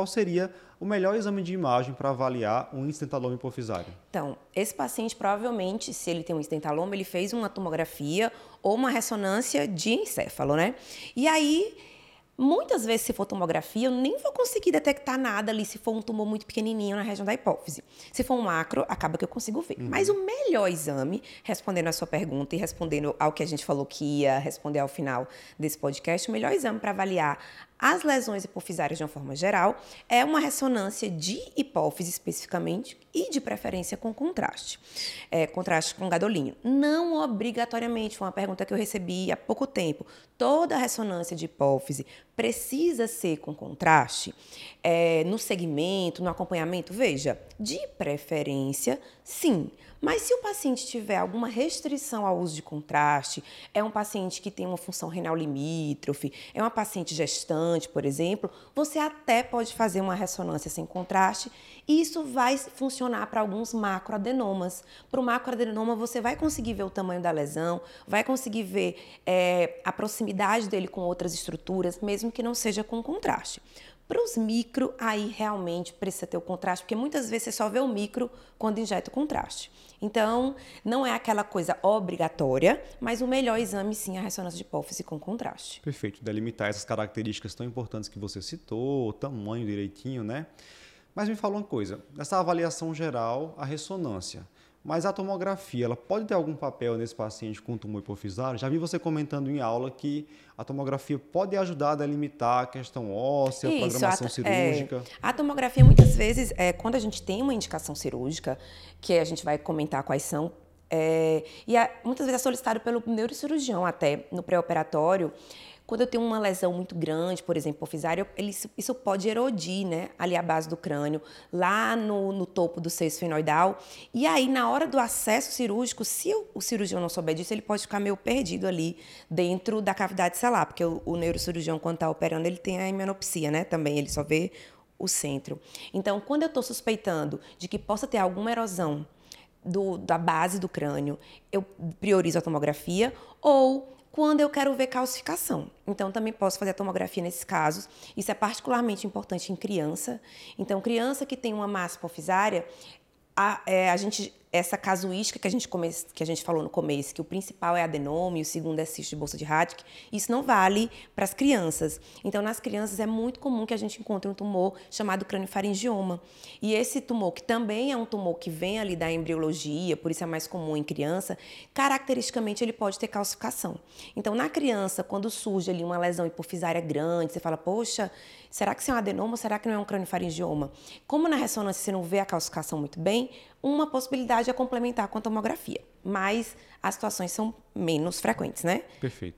qual seria o melhor exame de imagem para avaliar um instentaloma hipofisário? Então, esse paciente provavelmente, se ele tem um instentaloma, ele fez uma tomografia ou uma ressonância de encéfalo, né? E aí Muitas vezes, se for tomografia, eu nem vou conseguir detectar nada ali se for um tumor muito pequenininho na região da hipófise. Se for um macro, acaba que eu consigo ver. Uhum. Mas o melhor exame, respondendo a sua pergunta e respondendo ao que a gente falou que ia responder ao final desse podcast, o melhor exame para avaliar as lesões hipofisárias de uma forma geral é uma ressonância de hipófise especificamente e de preferência com contraste. É, contraste com gadolinho. Não obrigatoriamente, foi uma pergunta que eu recebi há pouco tempo. Toda ressonância de hipófise precisa ser com contraste? É, no segmento, no acompanhamento? Veja, de preferência, sim. Mas se o paciente tiver alguma restrição ao uso de contraste, é um paciente que tem uma função renal limítrofe, é uma paciente gestante, por exemplo, você até pode fazer uma ressonância sem contraste e isso vai funcionar para alguns macroadenomas. Para o macroadenoma, você vai conseguir ver o tamanho da lesão, vai conseguir ver é, a proximidade dele com outras estruturas, mesmo que não seja com contraste. Para os micro, aí realmente precisa ter o contraste, porque muitas vezes você só vê o micro quando injeta o contraste. Então, não é aquela coisa obrigatória, mas o melhor exame sim é a ressonância de hipófise com contraste. Perfeito, delimitar essas características tão importantes que você citou, o tamanho direitinho, né? Mas me fala uma coisa, nessa avaliação geral, a ressonância. Mas a tomografia, ela pode ter algum papel nesse paciente com tumor hipofisário? Já vi você comentando em aula que a tomografia pode ajudar a delimitar a questão óssea, a programação a, cirúrgica. É, a tomografia, muitas vezes, é, quando a gente tem uma indicação cirúrgica, que a gente vai comentar quais são, é, e a, muitas vezes é solicitado pelo neurocirurgião até no pré-operatório, quando eu tenho uma lesão muito grande, por exemplo, hipofisária, ele, isso pode erodir, né, ali a base do crânio, lá no, no topo do seio esfenoidal. E aí, na hora do acesso cirúrgico, se o, o, cirurgião não souber disso, ele pode ficar meio perdido ali dentro da cavidade celular, porque o, o neurocirurgião, quando está operando, ele tem a hemenopsia, né, também, ele só vê o centro. Então, quando eu estou suspeitando de que possa ter alguma erosão do, da base do crânio, eu priorizo a tomografia ou quando eu quero ver calcificação. Então, também posso fazer a tomografia nesses casos. Isso é particularmente importante em criança. Então, criança que tem uma massa hipofisária, a, é, a gente essa casuística que a gente come, que a gente falou no começo, que o principal é adenoma e o segundo é cisto de bolsa de Haddock, isso não vale para as crianças. Então, nas crianças é muito comum que a gente encontre um tumor chamado craniofaringioma. E esse tumor, que também é um tumor que vem ali da embriologia, por isso é mais comum em criança, caracteristicamente ele pode ter calcificação. Então, na criança, quando surge ali uma lesão hipofisária grande, você fala, poxa, será que isso é um adenoma ou será que não é um craniofaringioma? Como na ressonância você não vê a calcificação muito bem, uma possibilidade é complementar com a tomografia, mas as situações são menos frequentes, né? Perfeito.